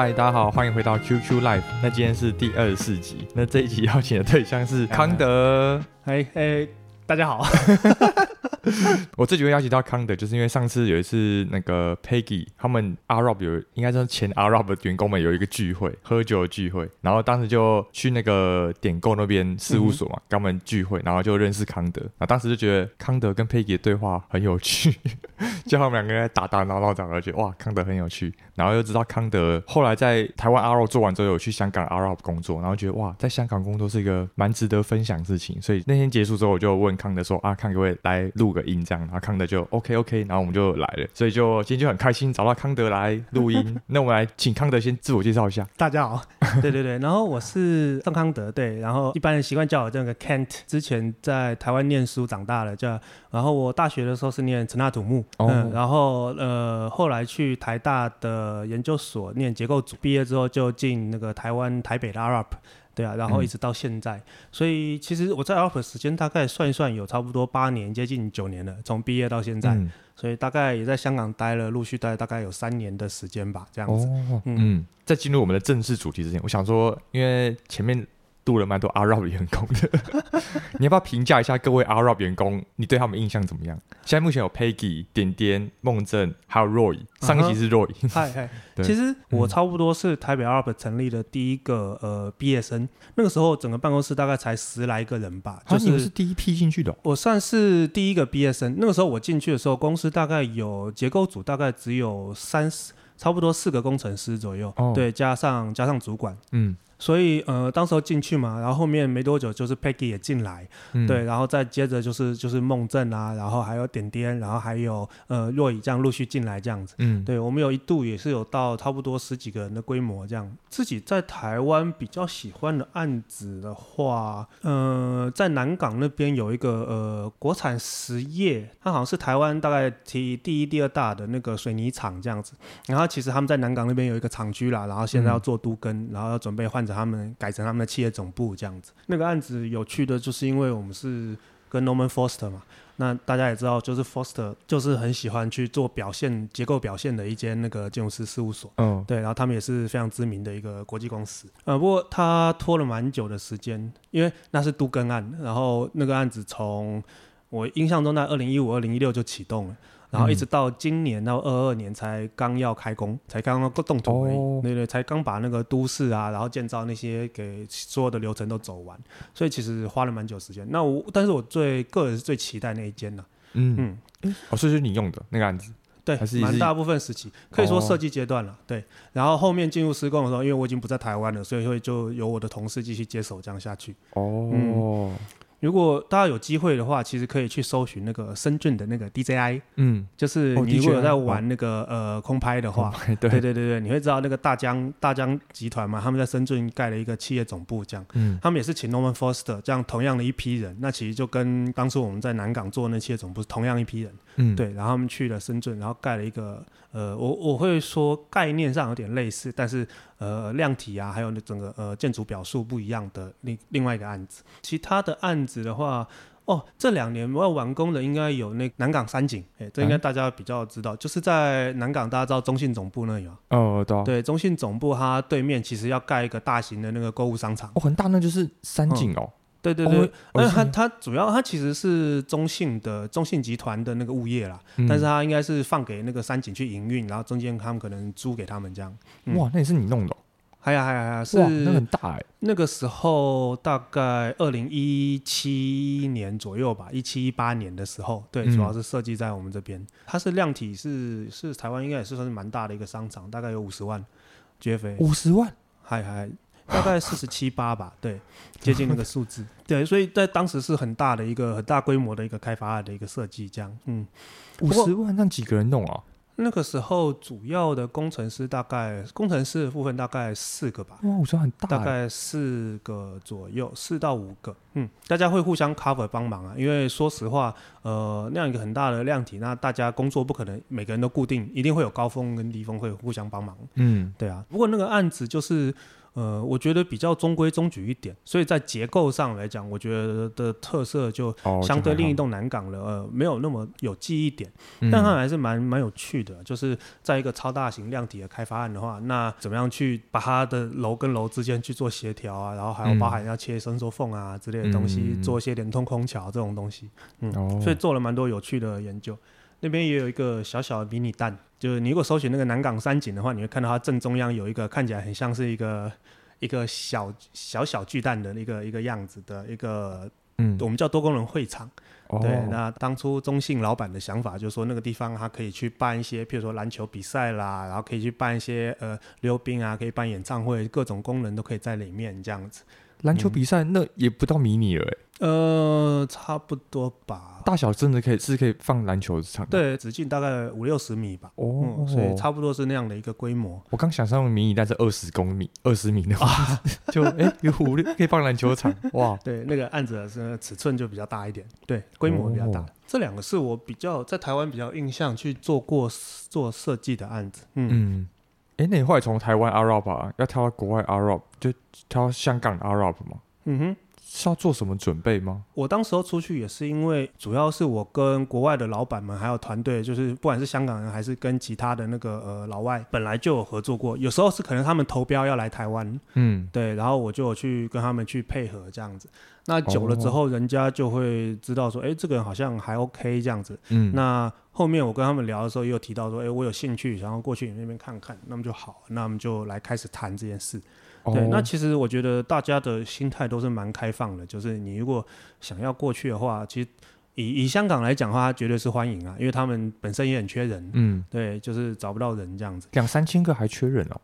嗨，大家好，欢迎回到 QQ Live。那今天是第二十四集，那这一集邀请的对象是康德。嘿，嘿，大家好。我这几位邀请到康德，就是因为上次有一次那个 Peggy 他们 a r o b 有应该说前 AROP 的员工们有一个聚会，喝酒的聚会，然后当时就去那个点购那边事务所嘛，跟他们聚会，然后就认识康德。那当时就觉得康德跟 Peggy 的对话很有趣，就他们两个人在打打闹闹，然后觉得哇，康德很有趣。然后又知道康德后来在台湾 AROP 做完之后，有去香港 a r o b 工作，然后觉得哇，在香港工作是一个蛮值得分享的事情。所以那天结束之后，我就问康德说啊，康各位来录个音这样？然后康德就 OK OK，然后我们就来了。所以就今天就很开心找到康德来录音。那我们来请康德先自我介绍一下。大家好，对对对，然后我是宋康德，对，然后一般人习惯叫我这个 Kent。之前在台湾念书长大了，叫然后我大学的时候是念成大土木，哦、嗯，然后呃后来去台大的研究所念结构组，毕业之后就进那个台湾台北的 ARUP，对啊，然后一直到现在，嗯、所以其实我在 offer 时间大概算一算有差不多八年，接近九年了，从毕业到现在，嗯、所以大概也在香港待了，陆续待了大概有三年的时间吧，这样子。嗯，在进入我们的正式主题之前，我想说，因为前面。录了蛮多 AROP 员工的，你要不要评价一下各位 AROP 员工？你对他们印象怎么样？现在目前有 Peggy、点点、孟正，还有 Roy。上一集是 Roy。嗨嗨，其实我差不多是台北 AROP 成立的第一个呃毕业生，那个时候整个办公室大概才十来个人吧。就是、啊、你是第一批进去的、哦？我算是第一个毕业生。那个时候我进去的时候，公司大概有结构组，大概只有三十，差不多四个工程师左右。哦、对，加上加上主管。嗯。所以呃，当时候进去嘛，然后后面没多久就是 Peggy 也进来，嗯、对，然后再接着就是就是梦正啊，然后还有点点，然后还有呃若以这样陆续进来这样子，嗯，对，我们有一度也是有到差不多十几个人的规模这样。自己在台湾比较喜欢的案子的话，呃，在南港那边有一个呃国产实业，它好像是台湾大概第第一、第二大的那个水泥厂这样子。然后其实他们在南港那边有一个厂区啦，然后现在要做都更，嗯、然后要准备换。他们改成他们的企业总部这样子，那个案子有趣的就是因为我们是跟 Norman Foster 嘛，那大家也知道，就是 Foster 就是很喜欢去做表现结构表现的一间那个建筑师事务所，嗯，对，然后他们也是非常知名的一个国际公司，呃，不过他拖了蛮久的时间，因为那是都更案，然后那个案子从我印象中在二零一五、二零一六就启动了。然后一直到今年到二二年才刚要开工，才刚刚动土而已，哦、对对，才刚把那个都市啊，然后建造那些给所有的流程都走完，所以其实花了蛮久时间。那我，但是我最个人是最期待那一间的，嗯。嗯，哦，所以是你用的那个案子，对，还是蛮大部分时期。可以说设计阶段了，哦、对。然后后面进入施工的时候，因为我已经不在台湾了，所以会就由我的同事继续接手这样下去。哦。嗯如果大家有机会的话，其实可以去搜寻那个深圳的那个 DJI，嗯，就是你如果有在玩那个、哦、呃空拍的话，对对对对，你会知道那个大疆大疆集团嘛，他们在深圳盖了一个企业总部，这样，嗯，他们也是请 Norman Foster 这样同样的一批人，那其实就跟当初我们在南港做那企业总部是同样一批人，嗯，对，然后他们去了深圳，然后盖了一个，呃，我我会说概念上有点类似，但是。呃，量体啊，还有那整个呃建筑表述不一样的另另外一个案子，其他的案子的话，哦，这两年我要完工的应该有那南港三井，哎，这应该大家比较知道，嗯、就是在南港，大家知道中信总部那里吗？哦，对、啊，对，中信总部它对面其实要盖一个大型的那个购物商场，哦，很大，那就是三井哦。嗯对对对，那它它主要它其实是中信的中信集团的那个物业啦，嗯、但是它应该是放给那个三井去营运，然后中间他们可能租给他们这样。嗯、哇，那也是你弄的、哦？还呀还呀还呀，是那很大哎。那个时候大概二零一七年左右吧，一七一八年的时候，对，主要是设计在我们这边。嗯、它是量体是是台湾应该也是算是蛮大的一个商场，大概有五十万 GFA。五十万？还还。大概四十七八吧，对，接近那个数字，对，所以在当时是很大的一个很大规模的一个开发案的一个设计，这样，嗯，五十万让几个人弄啊？那个时候主要的工程师大概工程师的部分大概四个吧，哇，五十万很大，大概四个左右，四到五个，嗯，大家会互相 cover 帮忙啊，因为说实话，呃，那样一个很大的量体，那大家工作不可能每个人都固定，一定会有高峰跟低峰会互相帮忙，嗯，对啊，不过那个案子就是。呃，我觉得比较中规中矩一点，所以在结构上来讲，我觉得的特色就相对另一栋南港了，呃，没有那么有记忆点，但它还是蛮蛮有趣的。就是在一个超大型量体的开发案的话，那怎么样去把它的楼跟楼之间去做协调啊，然后还有包含要切伸缩缝啊之类的东西，做一些连通空桥这种东西，嗯，所以做了蛮多有趣的研究。那边也有一个小小的迷你蛋，就是你如果搜寻那个南港三井的话，你会看到它正中央有一个看起来很像是一个一个小小小巨蛋的一个一个样子的一个，嗯，我们叫多功能会场。哦、对，那当初中信老板的想法就是说，那个地方它可以去办一些，譬如说篮球比赛啦，然后可以去办一些呃溜冰啊，可以办演唱会，各种功能都可以在里面这样子。篮球比赛、嗯、那也不到迷你了，呃，差不多吧。大小真的可以是可以放篮球场，对，直径大概五六十米吧。哦、嗯，所以差不多是那样的一个规模。我刚想象迷你，但是二十公米，二十米的 话，啊、就哎、欸、有五六可以放篮球场。哇，对，那个案子是尺寸就比较大一点，对，规模比较大。哦、这两个是我比较在台湾比较印象去做过做设计的案子。嗯。嗯哎，那你后来从台湾 Arab 啊，要跳到国外 Arab，就跳到香港 Arab 吗？嗯哼，是要做什么准备吗？我当时候出去也是因为，主要是我跟国外的老板们还有团队，就是不管是香港人还是跟其他的那个呃老外，本来就有合作过。有时候是可能他们投标要来台湾，嗯，对，然后我就去跟他们去配合这样子。那久了之后，人家就会知道说，哎，这个人好像还 OK 这样子。嗯，那。后面我跟他们聊的时候，又提到说，哎，我有兴趣，想要过去你那边看看，那么就好，那我们就来开始谈这件事。哦、对，那其实我觉得大家的心态都是蛮开放的，就是你如果想要过去的话，其实以以香港来讲的话，绝对是欢迎啊，因为他们本身也很缺人，嗯，对，就是找不到人这样子，两三千个还缺人哦。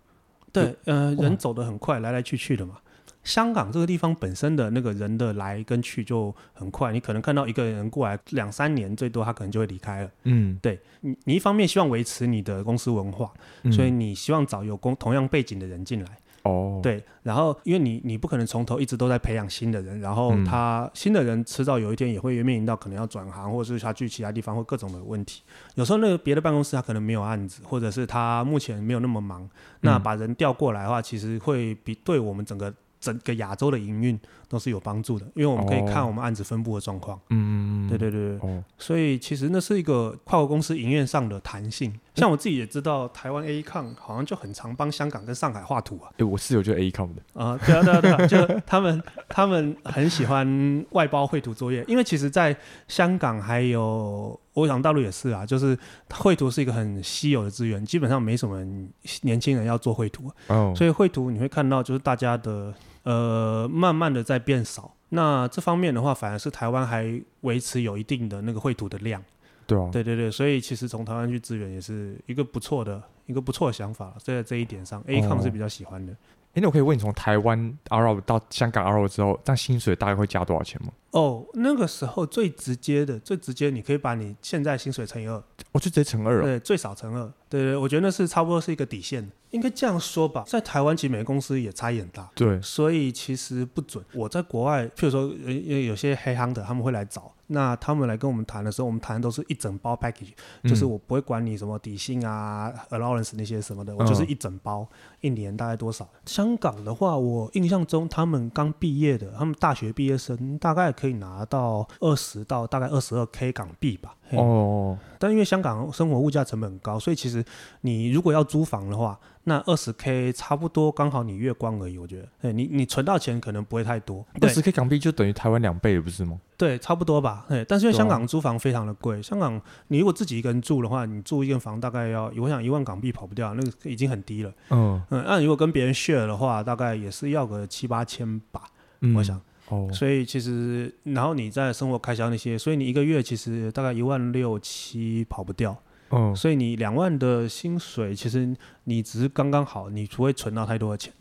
对，呃，人走得很快，来来去去的嘛。香港这个地方本身的那个人的来跟去就很快，你可能看到一个人过来两三年，最多他可能就会离开了。嗯，对，你你一方面希望维持你的公司文化，嗯、所以你希望找有公同样背景的人进来。哦，对，然后因为你你不可能从头一直都在培养新的人，然后他、嗯、新的人迟早有一天也会面临到可能要转行，或者是他去其他地方或各种的问题。有时候那个别的办公室他可能没有案子，或者是他目前没有那么忙，那把人调过来的话，其实会比对我们整个。整个亚洲的营运都是有帮助的，因为我们可以看我们案子分布的状况。嗯嗯嗯，对对对对。哦，所以其实那是一个跨国公司营运上的弹性。像我自己也知道，台湾 AECOM 好像就很常帮香港跟上海画图啊。对，我室友就是 AECOM 的。啊，对啊对啊对啊，就他们 他们很喜欢外包绘图作业，因为其实在香港还有我想大陆也是啊，就是绘图是一个很稀有的资源，基本上没什么年轻人要做绘图。哦，所以绘图你会看到就是大家的。呃，慢慢的在变少。那这方面的话，反而是台湾还维持有一定的那个绘图的量。对啊，对对对，所以其实从台湾去支援也是一个不错的一个不错的想法。所以在这一点上，AECOM 是比较喜欢的。哎，那我可以问你，从台湾 Arup 到香港 Arup 之后，这样薪水大概会加多少钱吗？哦，那个时候最直接的，最直接，你可以把你现在薪水乘以二。我就直接乘二了。对，最少乘二。对对，我觉得那是差不多是一个底线。应该这样说吧，在台湾，其实每个公司也差异很大。对，所以其实不准。我在国外，譬如说，因为有些黑行的他们会来找，那他们来跟我们谈的时候，我们谈的都是一整包 package，嗯，就是我不会管你什么底薪啊、allowance 那些什么的，我就是一整包，一年大概多少。香港的话，我印象中他们刚毕业的，他们大学毕业生大概可以拿到二十到大概二十二 K 港币吧。哦，但因为香港生活物价成本很高，所以其实你如果要租房的话，那二十 K 差不多刚好你月光而已。我觉得，对你你存到钱可能不会太多。二十 K 港币就等于台湾两倍了，不是吗？对，差不多吧。对，但是因为香港租房非常的贵，香港你如果自己一个人住的话，你住一间房大概要，我想一万港币跑不掉，那个已经很低了。嗯嗯，那如果跟别人 share 的话，大概也是要个七八千吧。嗯，我想。哦，所以其实，然后你在生活开销那些，所以你一个月其实大概一万六七跑不掉。嗯，所以你两万的薪水，其实你只是刚刚好，你不会存到太多的钱。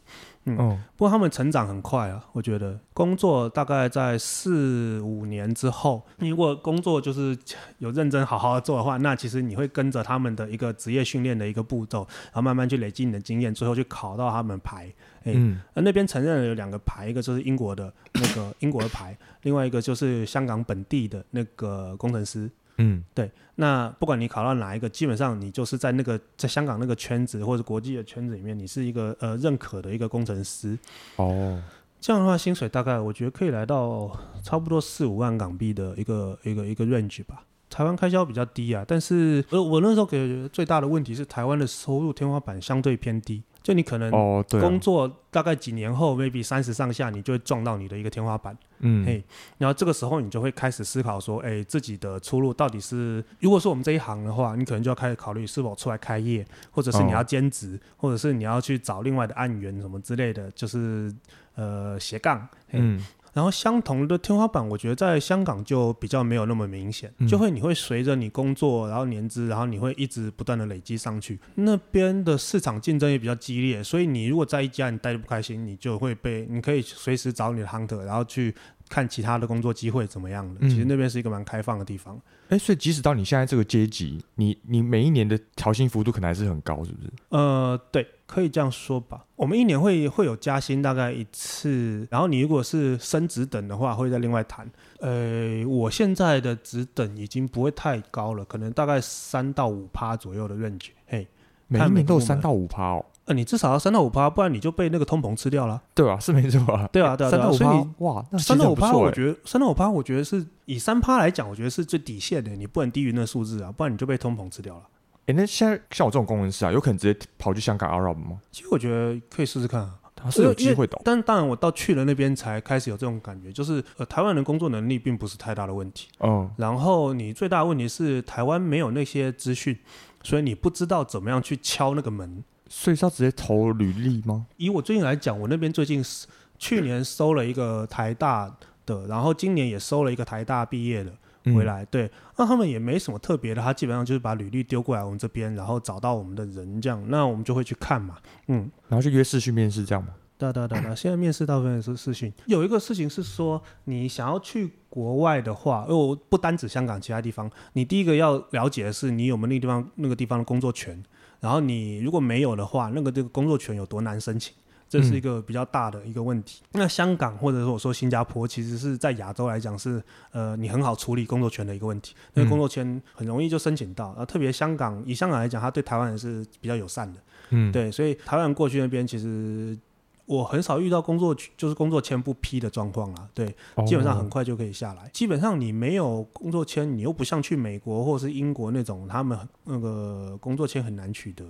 嗯，不过他们成长很快啊，我觉得工作大概在四五年之后，你如果工作就是有认真好好的做的话，那其实你会跟着他们的一个职业训练的一个步骤，然后慢慢去累积你的经验，最后去考到他们牌。哎，嗯，而那边承认了有两个牌，一个就是英国的那个英国的牌，另外一个就是香港本地的那个工程师。嗯，对。那不管你考到哪一个，基本上你就是在那个在香港那个圈子或者国际的圈子里面，你是一个呃认可的一个工程师。哦，这样的话，薪水大概我觉得可以来到差不多四五万港币的一个一个一个 range 吧。台湾开销比较低啊，但是呃，我那时候给最大的问题是台湾的收入天花板相对偏低。就你可能工作大概几年后、oh,，maybe 三十上下，你就会撞到你的一个天花板。嗯，嘿，然后这个时候你就会开始思考说，哎，自己的出路到底是，如果说我们这一行的话，你可能就要开始考虑是否出来开业，或者是你要兼职，oh. 或者是你要去找另外的案源什么之类的，就是呃斜杠。嗯。然后相同的天花板，我觉得在香港就比较没有那么明显，嗯、就会你会随着你工作，然后年资，然后你会一直不断的累积上去。那边的市场竞争也比较激烈，所以你如果在一家你待的不开心，你就会被你可以随时找你的 hunter，然后去看其他的工作机会怎么样的。嗯、其实那边是一个蛮开放的地方。哎，所以即使到你现在这个阶级，你你每一年的调薪幅度可能还是很高，是不是？呃，对。可以这样说吧，我们一年会会有加薪大概一次，然后你如果是升职等的话，会再另外谈。呃，我现在的职等已经不会太高了，可能大概三到五趴左右的 range。嘿，每一年都有三到五趴哦。呃，你至少要三到五趴，不然你就被那个通膨吃掉了。对啊，是没错啊。对啊，对啊，三到五趴，哇，三到五趴，我觉得三到五趴，我觉得是以三趴来讲，我觉得是最底线的，你不能低于那数字啊，不然你就被通膨吃掉了。哎，那现在像我这种工程师啊，有可能直接跑去香港 Arup 吗？其实我觉得可以试试看啊，他是有机会的。但当然，我到去了那边才开始有这种感觉，就是呃，台湾人工作能力并不是太大的问题。嗯。然后你最大的问题是台湾没有那些资讯，所以你不知道怎么样去敲那个门。所以是要直接投履历吗？以我最近来讲，我那边最近是去年收了一个台大的，然后今年也收了一个台大毕业的。回来，对，那他们也没什么特别的，他基本上就是把履历丢过来我们这边，然后找到我们的人这样，那我们就会去看嘛，嗯，然后就约试训面试这样嘛。对对对对，现在面试大部分是视讯。有一个事情是说，你想要去国外的话，因为我不单指香港，其他地方，你第一个要了解的是你有没有那个地方那个地方的工作权，然后你如果没有的话，那个这个工作权有多难申请。这是一个比较大的一个问题。嗯、那香港或者说我说新加坡，其实是在亚洲来讲是呃你很好处理工作权的一个问题，那个工作权很容易就申请到。然后特别香港以香港来讲，它对台湾人是比较友善的，嗯，对，所以台湾人过去那边其实。我很少遇到工作就是工作签不批的状况啦，对，基本上很快就可以下来。Oh. 基本上你没有工作签，你又不像去美国或是英国那种，他们那个工作签很难取得。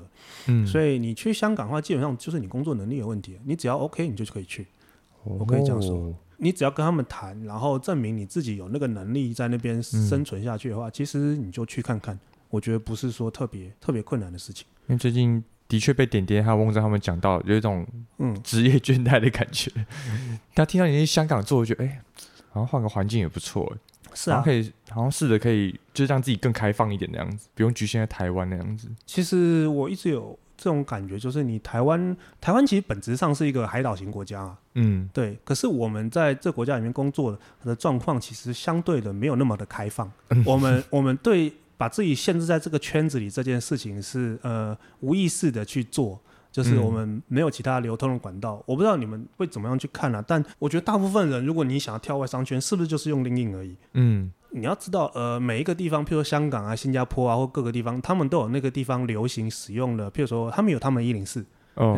嗯，所以你去香港的话，基本上就是你工作能力有问题，你只要 OK，你就可以去。Oh. 我可以这样说，你只要跟他们谈，然后证明你自己有那个能力在那边生存下去的话，嗯、其实你就去看看，我觉得不是说特别特别困难的事情。因为最近。的确被点点还有翁正他们讲到，有一种嗯职业倦怠的感觉。他、嗯、听到你在香港做，我觉得哎、欸，好像换个环境也不错。是啊，可以好像试着可以，就是让自己更开放一点那样子，不用局限在台湾那样子。其实我一直有这种感觉，就是你台湾，台湾其实本质上是一个海岛型国家啊。嗯，对。可是我们在这国家里面工作的状况，其实相对的没有那么的开放。嗯、我们我们对。把自己限制在这个圈子里，这件事情是呃无意识的去做，就是我们没有其他流通的管道。嗯、我不知道你们会怎么样去看啊，但我觉得大部分人，如果你想要跳外商圈，是不是就是用 LinkedIn 而已？嗯，你要知道，呃，每一个地方，譬如说香港啊、新加坡啊，或各个地方，他们都有那个地方流行使用的，譬如说他们有他们一零四。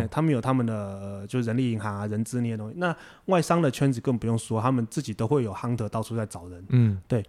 他们有他们的，呃、就是人力银行啊、人资那些东西。那外商的圈子更不用说，他们自己都会有 hunter 到处在找人。嗯，对。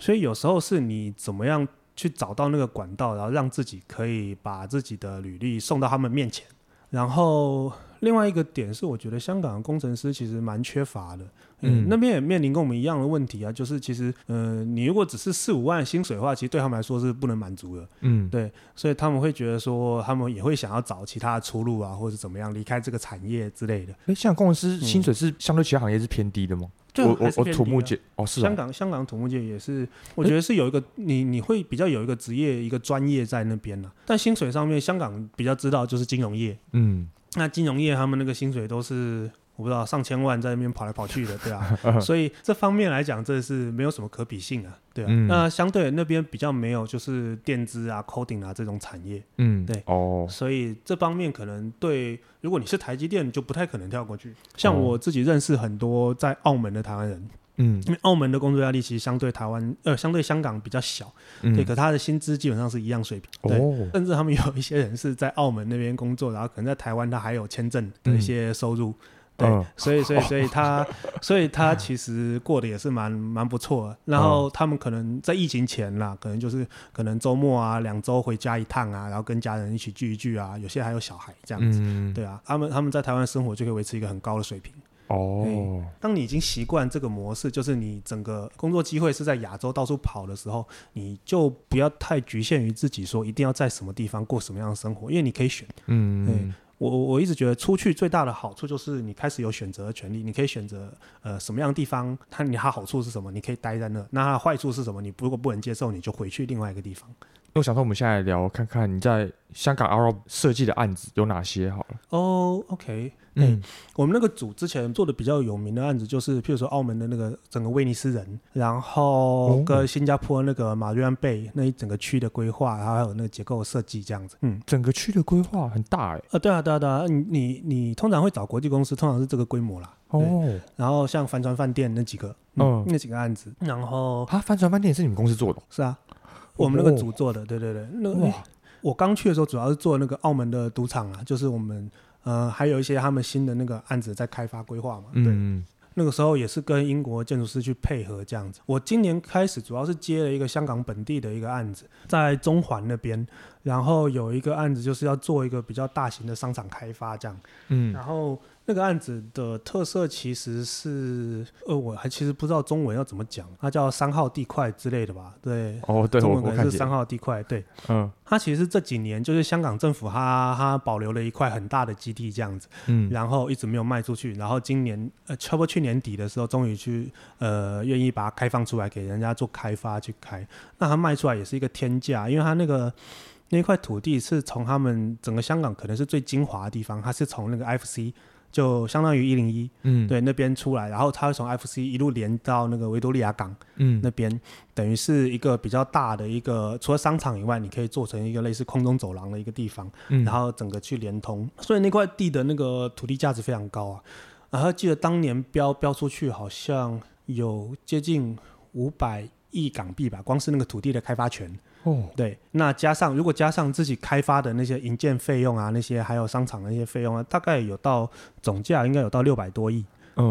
所以有时候是你怎么样去找到那个管道，然后让自己可以把自己的履历送到他们面前。然后另外一个点是，我觉得香港的工程师其实蛮缺乏的。嗯，那边也面临跟我们一样的问题啊，就是其实，呃，你如果只是四五万薪水的话，其实对他们来说是不能满足的。嗯，对，所以他们会觉得说，他们也会想要找其他的出路啊，或者怎么样离开这个产业之类的。哎，像工程师薪水是相对其他行业是偏低的吗？对、嗯，我我土木界哦，是香港香港土木界也是，我觉得是有一个你你会比较有一个职业一个专业在那边呢。但薪水上面，香港比较知道就是金融业。嗯，那金融业他们那个薪水都是。我不知道上千万在那边跑来跑去的，对啊，所以这方面来讲，这是没有什么可比性啊，对啊。嗯、那相对那边比较没有就是电资啊、coding 啊这种产业，嗯，对，哦，所以这方面可能对，如果你是台积电，就不太可能跳过去。像我自己认识很多在澳门的台湾人，嗯，因为澳门的工作压力其实相对台湾呃相对香港比较小，嗯、对，可他的薪资基本上是一样水平，对，哦、甚至他们有一些人是在澳门那边工作，然后可能在台湾他还有签证的一些收入。嗯对，嗯、所以所以所以他，所以他其实过得也是蛮蛮不错的。然后他们可能在疫情前啦，可能就是可能周末啊，两周回家一趟啊，然后跟家人一起聚一聚啊。有些还有小孩这样子，嗯、对啊，他们他们在台湾生活就可以维持一个很高的水平。哦，当你已经习惯这个模式，就是你整个工作机会是在亚洲到处跑的时候，你就不要太局限于自己，说一定要在什么地方过什么样的生活，因为你可以选。嗯，对。我我一直觉得出去最大的好处就是你开始有选择的权利，你可以选择呃什么样的地方，它你它好处是什么，你可以待在那。那它的坏处是什么？你如果不能接受，你就回去另外一个地方。那我想说，我们现在聊看看你在香港 Arob 设计的案子有哪些好了。哦、oh，OK。嗯，我们那个组之前做的比较有名的案子，就是譬如说澳门的那个整个威尼斯人，然后跟新加坡那个马瑞安贝那一整个区的规划，然后还有那个结构设计这样子。嗯，整个区的规划很大哎、欸。呃，对啊，对啊，对啊，你你你通常会找国际公司，通常是这个规模啦。哦。然后像帆船饭店那几个，嗯，嗯那几个案子，然后啊，帆船饭店也是你们公司做的？是啊，我们那个组做的。对对对，那个、哇，我刚去的时候主要是做那个澳门的赌场啊，就是我们。呃，还有一些他们新的那个案子在开发规划嘛，对，嗯、那个时候也是跟英国建筑师去配合这样子。我今年开始主要是接了一个香港本地的一个案子，在中环那边，然后有一个案子就是要做一个比较大型的商场开发这样，嗯，然后。那个案子的特色其实是，呃，我还其实不知道中文要怎么讲，它叫三号地块之类的吧？对，哦，对，中文可能是三号地块，对，嗯，它其实是这几年就是香港政府它它保留了一块很大的基地这样子，嗯，然后一直没有卖出去，然后今年呃，差不多去年底的时候，终于去呃愿意把它开放出来给人家做开发去开，那它卖出来也是一个天价，因为它那个那块土地是从他们整个香港可能是最精华的地方，它是从那个 IFC。就相当于一零一，嗯，对，那边出来，然后它会从 FC 一路连到那个维多利亚港，嗯，那边等于是一个比较大的一个，除了商场以外，你可以做成一个类似空中走廊的一个地方，嗯，然后整个去连通，所以那块地的那个土地价值非常高啊，然后记得当年标标出去好像有接近五百亿港币吧，光是那个土地的开发权。哦，对，那加上如果加上自己开发的那些营建费用啊，那些还有商场的那些费用啊，大概有到总价应该有到六百多亿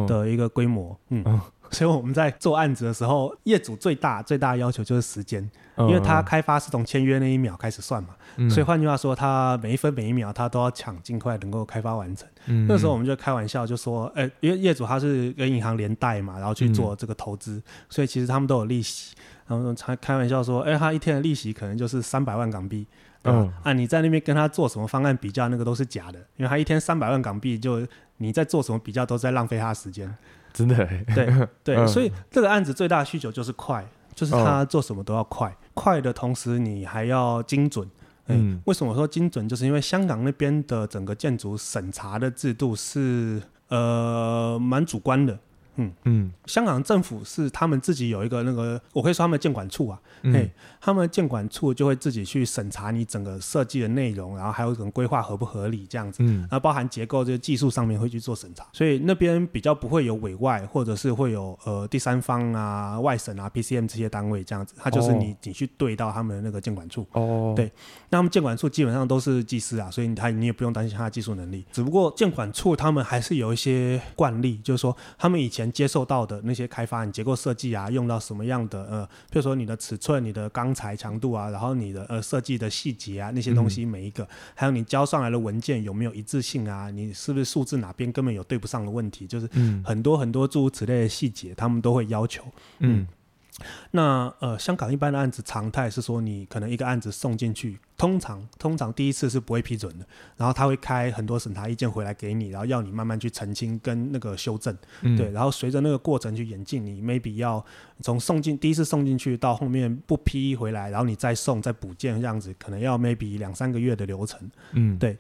的一个规模，嗯。嗯所以我们在做案子的时候，业主最大最大的要求就是时间，因为他开发是从签约那一秒开始算嘛，嗯、所以换句话说，他每一分每一秒他都要抢尽快能够开发完成。嗯、那时候我们就开玩笑就说，哎、欸，因为业主他是跟银行连带嘛，然后去做这个投资，嗯、所以其实他们都有利息。然后才开玩笑说，哎、欸，他一天的利息可能就是三百万港币。嗯，啊，你在那边跟他做什么方案比较，那个都是假的，因为他一天三百万港币，就你在做什么比较，都在浪费他的时间。真的，对 对，嗯、所以这个案子最大的需求就是快，就是他做什么都要快，哦、快的同时你还要精准。嗯，为什么说精准？就是因为香港那边的整个建筑审查的制度是呃蛮主观的。嗯。嗯，香港政府是他们自己有一个那个，我可以说他们监管处啊，嗯、嘿，他们监管处就会自己去审查你整个设计的内容，然后还有整个规划合不合理这样子，嗯，然后包含结构这些技术上面会去做审查，所以那边比较不会有委外，或者是会有呃第三方啊、外审啊、PCM 这些单位这样子，他就是你、哦、你去对到他们的那个监管处，哦，对，那他们监管处基本上都是技师啊，所以他你也不用担心他的技术能力，只不过监管处他们还是有一些惯例，就是说他们以前。接受到的那些开发，你结构设计啊，用到什么样的呃，比如说你的尺寸、你的钢材强度啊，然后你的呃设计的细节啊，那些东西每一个，嗯、还有你交上来的文件有没有一致性啊？你是不是数字哪边根本有对不上的问题？就是很多很多诸如此类的细节，他们都会要求。嗯。嗯那呃，香港一般的案子常态是说，你可能一个案子送进去，通常通常第一次是不会批准的，然后他会开很多审查意见回来给你，然后要你慢慢去澄清跟那个修正，嗯、对，然后随着那个过程去演进，你 maybe 要从送进第一次送进去到后面不批回来，然后你再送再补件这样子，可能要 maybe 两三个月的流程，嗯，对，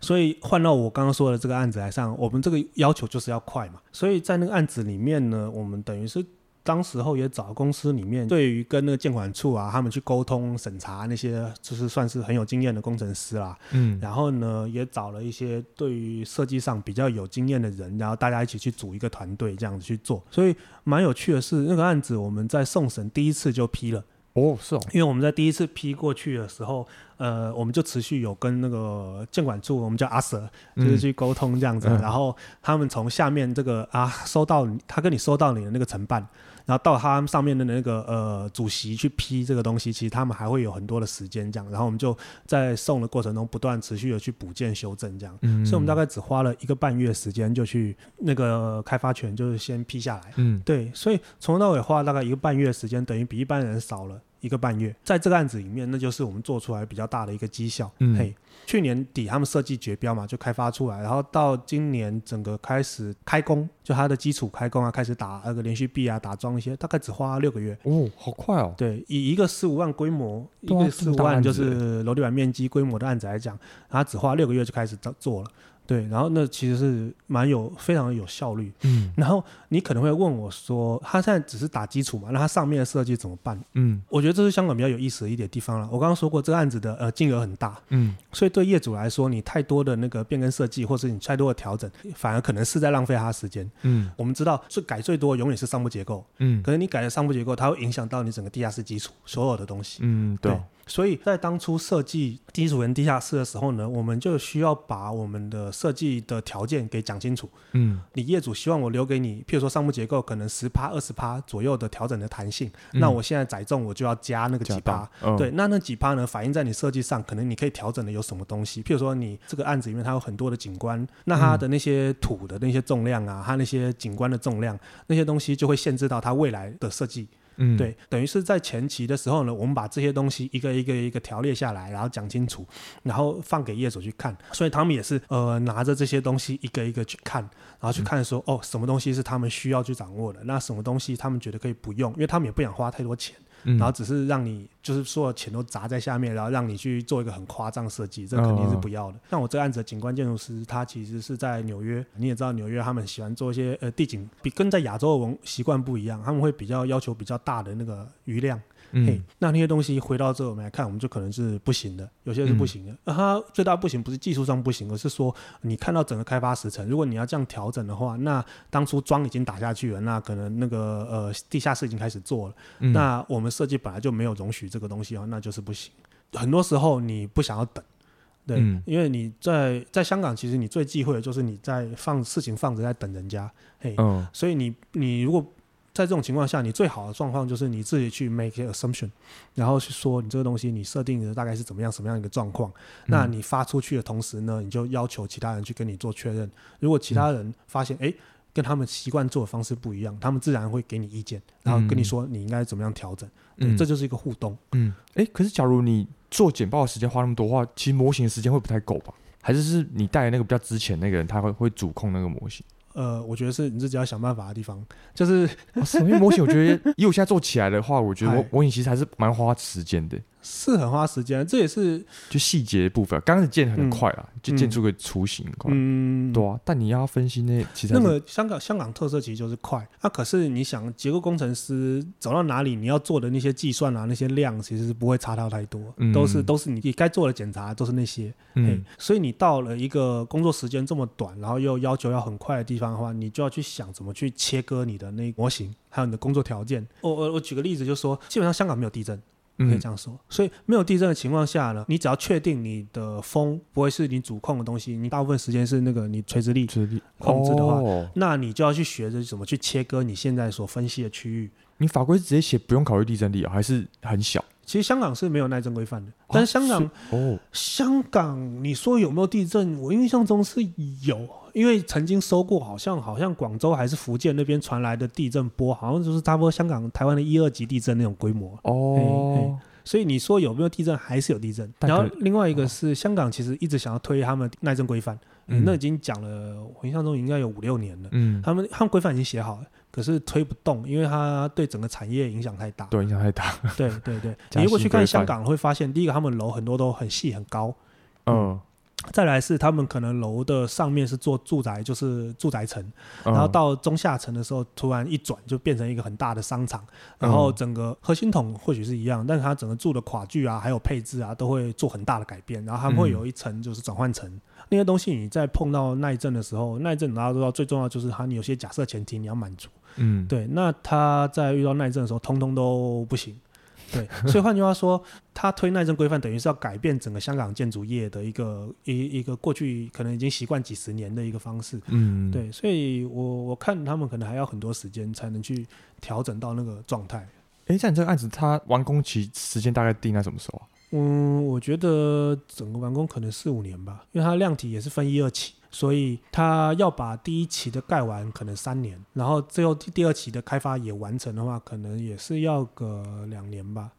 所以换到我刚刚说的这个案子来上，我们这个要求就是要快嘛，所以在那个案子里面呢，我们等于是。当时候也找公司里面对于跟那个建管处啊，他们去沟通审查那些，就是算是很有经验的工程师啦。嗯，然后呢，也找了一些对于设计上比较有经验的人，然后大家一起去组一个团队这样子去做。所以蛮有趣的是，那个案子我们在送审第一次就批了。哦，是哦，因为我们在第一次批过去的时候，呃，我们就持续有跟那个监管处，我们叫阿 Sir，就是去沟通这样子，嗯、然后他们从下面这个啊收到他跟你收到你的那个承办。然后到他们上面的那个呃主席去批这个东西，其实他们还会有很多的时间这样，然后我们就在送的过程中不断持续的去补件修正这样，嗯，所以我们大概只花了一个半月时间就去那个开发权就是先批下来，嗯，对，所以从头到尾花了大概一个半月时间，等于比一般人少了一个半月，在这个案子里面，那就是我们做出来比较大的一个绩效，嗯，嘿。去年底他们设计绝标嘛，就开发出来，然后到今年整个开始开工，就它的基础开工啊，开始打那个连续壁啊，打桩一些，大概只花六个月。哦，好快哦。对，以一个十五万规模，一个十五万就是楼地板面积规模的案子来讲，它只花六个月就开始做了。对，然后那其实是蛮有非常有效率。嗯，然后你可能会问我说，他现在只是打基础嘛，那他上面的设计怎么办？嗯，我觉得这是香港比较有意思的一点地方了。我刚刚说过，这个案子的呃金额很大，嗯，所以对业主来说，你太多的那个变更设计，或是你太多的调整，反而可能是在浪费他时间。嗯，我们知道最改最多永远是上部结构，嗯，可能你改了上部结构，它会影响到你整个地下室基础所有的东西。嗯，对。对所以在当初设计基础跟地下室的时候呢，我们就需要把我们的设计的条件给讲清楚。嗯，你业主希望我留给你，譬如说上部结构可能十趴、二十趴左右的调整的弹性，嗯、那我现在载重我就要加那个几趴。哦、对，那那几趴呢，反映在你设计上，可能你可以调整的有什么东西？譬如说你这个案子里面它有很多的景观，那它的那些土的那些重量啊，它那些景观的重量，那些东西就会限制到它未来的设计。嗯，对，等于是在前期的时候呢，我们把这些东西一个一个一个条列下来，然后讲清楚，然后放给业主去看。所以他们也是呃拿着这些东西一个一个去看，然后去看说，哦，什么东西是他们需要去掌握的，那什么东西他们觉得可以不用，因为他们也不想花太多钱。然后只是让你就是所有钱都砸在下面，然后让你去做一个很夸张设计，这肯定是不要的。像我这个案子的景观建筑师，他其实是在纽约，你也知道纽约他们喜欢做一些呃地景，比跟在亚洲的文习惯不一样，他们会比较要求比较大的那个余量。嗯那那些东西回到这我们来看，我们就可能是不行的，有些是不行的。那、嗯、它最大不行不是技术上不行，而是说你看到整个开发时程，如果你要这样调整的话，那当初桩已经打下去了，那可能那个呃地下室已经开始做了，嗯、那我们设计本来就没有容许这个东西啊，那就是不行。很多时候你不想要等，对，嗯、因为你在在香港，其实你最忌讳的就是你在放事情放着在等人家，嘿，嗯、所以你你如果。在这种情况下，你最好的状况就是你自己去 make assumption，然后去说你这个东西你设定的大概是怎么样什么样一个状况。嗯、那你发出去的同时呢，你就要求其他人去跟你做确认。如果其他人发现哎、嗯，跟他们习惯做的方式不一样，他们自然会给你意见，然后跟你说你应该怎么样调整。嗯，这就是一个互动。嗯，哎，可是假如你做简报的时间花那么多的话，其实模型的时间会不太够吧？还是是你带的那个比较之前那个人，他会会主控那个模型？呃，我觉得是你自己要想办法的地方，就是因为模型，我觉得以我现在做起来的话，我觉得模模型其实还是蛮花时间的。是很花时间，这也是就细节的部分。刚开始建很快啦，嗯、就建出个雏形快，嗯，对啊。但你要分析那其实那么香港香港特色其实就是快。那、啊、可是你想结构工程师走到哪里，你要做的那些计算啊，那些量其实是不会差到太多，嗯、都是都是你你该做的检查都是那些。嗯，所以你到了一个工作时间这么短，然后又要求要很快的地方的话，你就要去想怎么去切割你的那模型，还有你的工作条件。我我我举个例子，就是说基本上香港没有地震。可以这样说，所以没有地震的情况下呢，你只要确定你的风不会是你主控的东西，你大部分时间是那个你垂直力控制的话，哦、那你就要去学着怎么去切割你现在所分析的区域。你法规直接写不用考虑地震力啊，还是很小？其实香港是没有耐震规范的，但是香港哦，香港你说有没有地震？我印象中是有。因为曾经收过，好像好像广州还是福建那边传来的地震波，好像就是差不多香港、台湾的一二级地震那种规模哦。所以你说有没有地震？还是有地震。然后另外一个是香港，其实一直想要推他们耐震规范，嗯，那已经讲了，我印象中应该有五六年了。嗯，他们他们规范已经写好了，可是推不动，因为它对整个产业影响太大。对，影响太大。对对对，你如果去看香港，会发现第一个他们楼很多都很细很高。嗯。再来是他们可能楼的上面是做住宅，就是住宅层，然后到中下层的时候，突然一转就变成一个很大的商场，然后整个核心统或许是一样，但是它整个住的跨距啊，还有配置啊，都会做很大的改变，然后他们会有一层就是转换层，那些东西你在碰到耐震的时候，耐震大家都知道最重要就是它你有些假设前提你要满足，嗯，对，那他在遇到耐震的时候，通通都不行。对，所以换句话说，他推耐震规范，等于是要改变整个香港建筑业的一个一一个过去可能已经习惯几十年的一个方式。嗯，对，所以我我看他们可能还要很多时间才能去调整到那个状态。哎，像你这个案子，它完工期时间大概定在什么时候啊？嗯，我觉得整个完工可能四五年吧，因为它量体也是分一二期。所以他要把第一期的盖完，可能三年，然后最后第二期的开发也完成的话，可能也是要个两年吧。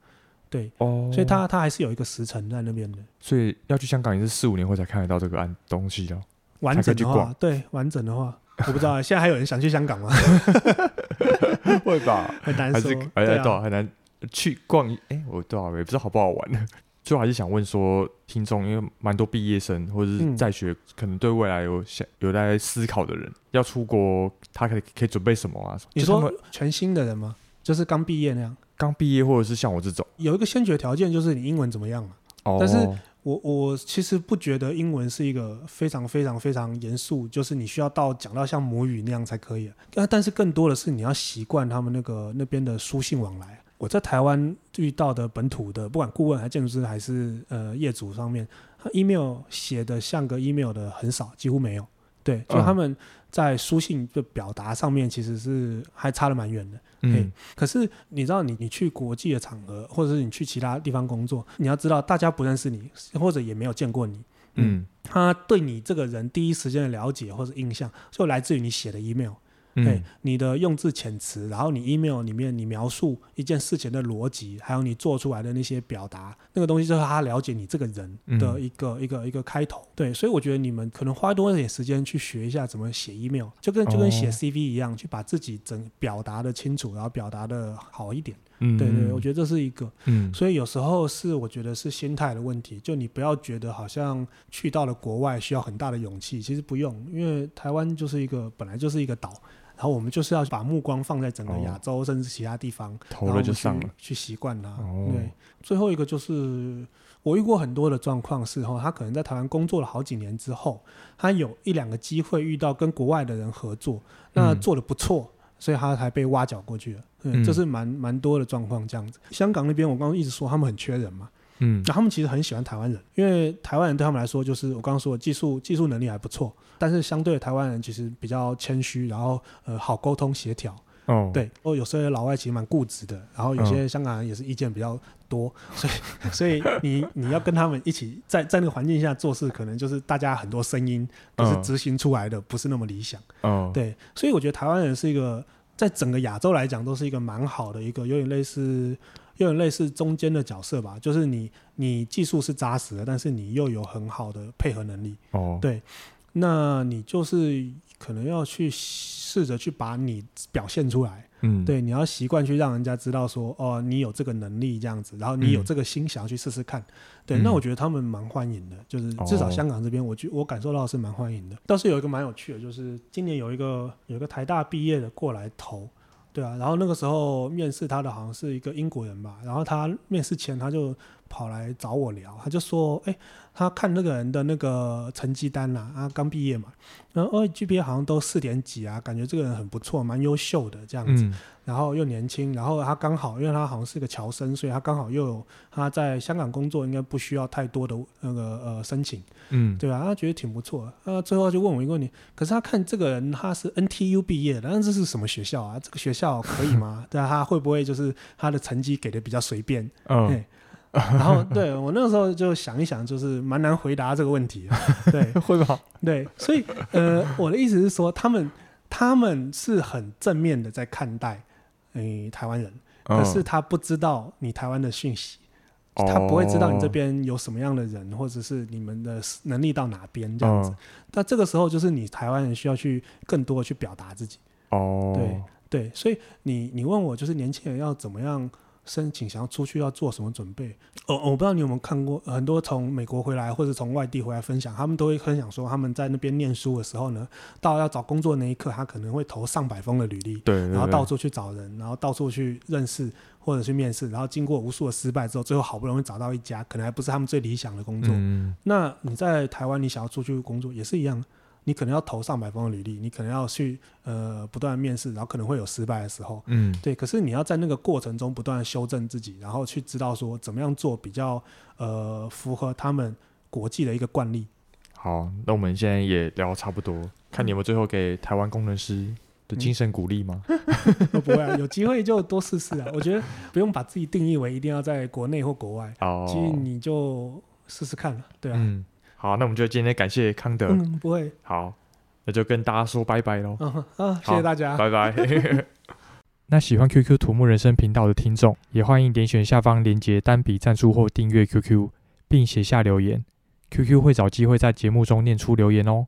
对，哦，所以他他还是有一个时程在那边的。所以要去香港也是四五年后才看得到这个案东西哦。完整的话，对，完整的话，我不知道现在还有人想去香港吗？会吧，很难说，还是很难去逛。哎，我多少也不知道好不好玩呢。最后还是想问说，听众因为蛮多毕业生或者是在学，嗯、可能对未来有想有在思考的人，要出国，他可以可以准备什么啊？你说全新的人吗？就是刚毕业那样？刚毕业或者是像我这种，有一个先决条件就是你英文怎么样嘛？哦。但是我我其实不觉得英文是一个非常非常非常严肃，就是你需要到讲到像母语那样才可以。但但是更多的是你要习惯他们那个那边的书信往来。我在台湾遇到的本土的，不管顾问还是建筑师还是呃业主上面，他 email 写的像个 email 的很少，几乎没有。对，就他们在书信的表达上面其实是还差得蛮远的。嗯，可是你知道你，你你去国际的场合，或者是你去其他地方工作，你要知道大家不认识你，或者也没有见过你。嗯，他对你这个人第一时间的了解或者印象，就来自于你写的 email。对、嗯，你的用字遣词，然后你 email 里面你描述一件事情的逻辑，还有你做出来的那些表达，那个东西就是他了解你这个人的一个、嗯、一个一个开头。对，所以我觉得你们可能花多一点时间去学一下怎么写 email，就跟就跟写 CV 一样，哦、去把自己整表达的清楚，然后表达的好一点。嗯，对对，我觉得这是一个。嗯，所以有时候是我觉得是心态的问题，就你不要觉得好像去到了国外需要很大的勇气，其实不用，因为台湾就是一个本来就是一个岛。然后我们就是要把目光放在整个亚洲，甚至其他地方，投了就上了，去习惯它。对，最后一个就是我遇过很多的状况是哈，他可能在台湾工作了好几年之后，他有一两个机会遇到跟国外的人合作，那做的不错，所以他才被挖角过去了。嗯，这是蛮蛮多的状况这样子。香港那边我刚刚一直说他们很缺人嘛。嗯，那他们其实很喜欢台湾人，因为台湾人对他们来说，就是我刚刚说的技术技术能力还不错，但是相对台湾人其实比较谦虚，然后呃好沟通协调。哦，对，哦，有时候老外其实蛮固执的，然后有些香港人也是意见比较多，所以 所以你你要跟他们一起在在那个环境下做事，可能就是大家很多声音，可是执行出来的不是那么理想。哦，对，所以我觉得台湾人是一个在整个亚洲来讲都是一个蛮好的一个有点类似。有点类似中间的角色吧，就是你你技术是扎实的，但是你又有很好的配合能力。哦，对，那你就是可能要去试着去把你表现出来。嗯，对，你要习惯去让人家知道说，哦，你有这个能力这样子，然后你有这个心想要去试试看。嗯、对，那我觉得他们蛮欢迎的，就是至少香港这边，我觉我感受到是蛮欢迎的。倒是有一个蛮有趣的，就是今年有一个有一个台大毕业的过来投。对啊，然后那个时候面试他的好像是一个英国人吧，然后他面试前他就跑来找我聊，他就说，哎，他看那个人的那个成绩单呐，啊，刚毕业嘛，然后哦，GPA 好像都四点几啊，感觉这个人很不错，蛮优秀的这样子。嗯然后又年轻，然后他刚好，因为他好像是个侨生，所以他刚好又有他在香港工作，应该不需要太多的那个呃申请，嗯，对吧？他觉得挺不错的。那最后就问我一个问题，可是他看这个人他是 NTU 毕业的，但是这是什么学校啊？这个学校可以吗？对啊，他会不会就是他的成绩给的比较随便？嗯，对。然后对我那个时候就想一想，就是蛮难回答这个问题。对，会吧？对，所以呃，我的意思是说，他们他们是很正面的在看待。诶，台湾人，可是他不知道你台湾的讯息，哦、他不会知道你这边有什么样的人，或者是你们的能力到哪边这样子。那、哦、这个时候就是你台湾人需要去更多的去表达自己。哦，对对，所以你你问我就是年轻人要怎么样申请想要出去要做什么准备。哦，我不知道你有没有看过很多从美国回来或者从外地回来分享，他们都会分享说他们在那边念书的时候呢，到要找工作那一刻，他可能会投上百封的履历，对，对，对，然后到处去找人，然后到处去认识或者去面试，然后经过无数的失败之后，最后好不容易找到一家，可能还不是他们最理想的工作。嗯，那你在台湾，你想要出去工作也是一样。你可能要投上百封的履历，你可能要去呃不断面试，然后可能会有失败的时候，嗯，对。可是你要在那个过程中不断的修正自己，然后去知道说怎么样做比较呃符合他们国际的一个惯例。好，那我们现在也聊差不多，看你有没有最后给台湾工程师的精神鼓励吗？嗯、不会啊，有机会就多试试啊。我觉得不用把自己定义为一定要在国内或国外，哦，其实你就试试看了，对啊。嗯好，那我们就今天感谢康德。嗯，不会。好，那就跟大家说拜拜喽。嗯啊，谢谢大家，拜拜。那喜欢 QQ 土木人生频道的听众，也欢迎点选下方链接单笔赞助或订阅 QQ，并写下留言，QQ 会找机会在节目中念出留言哦。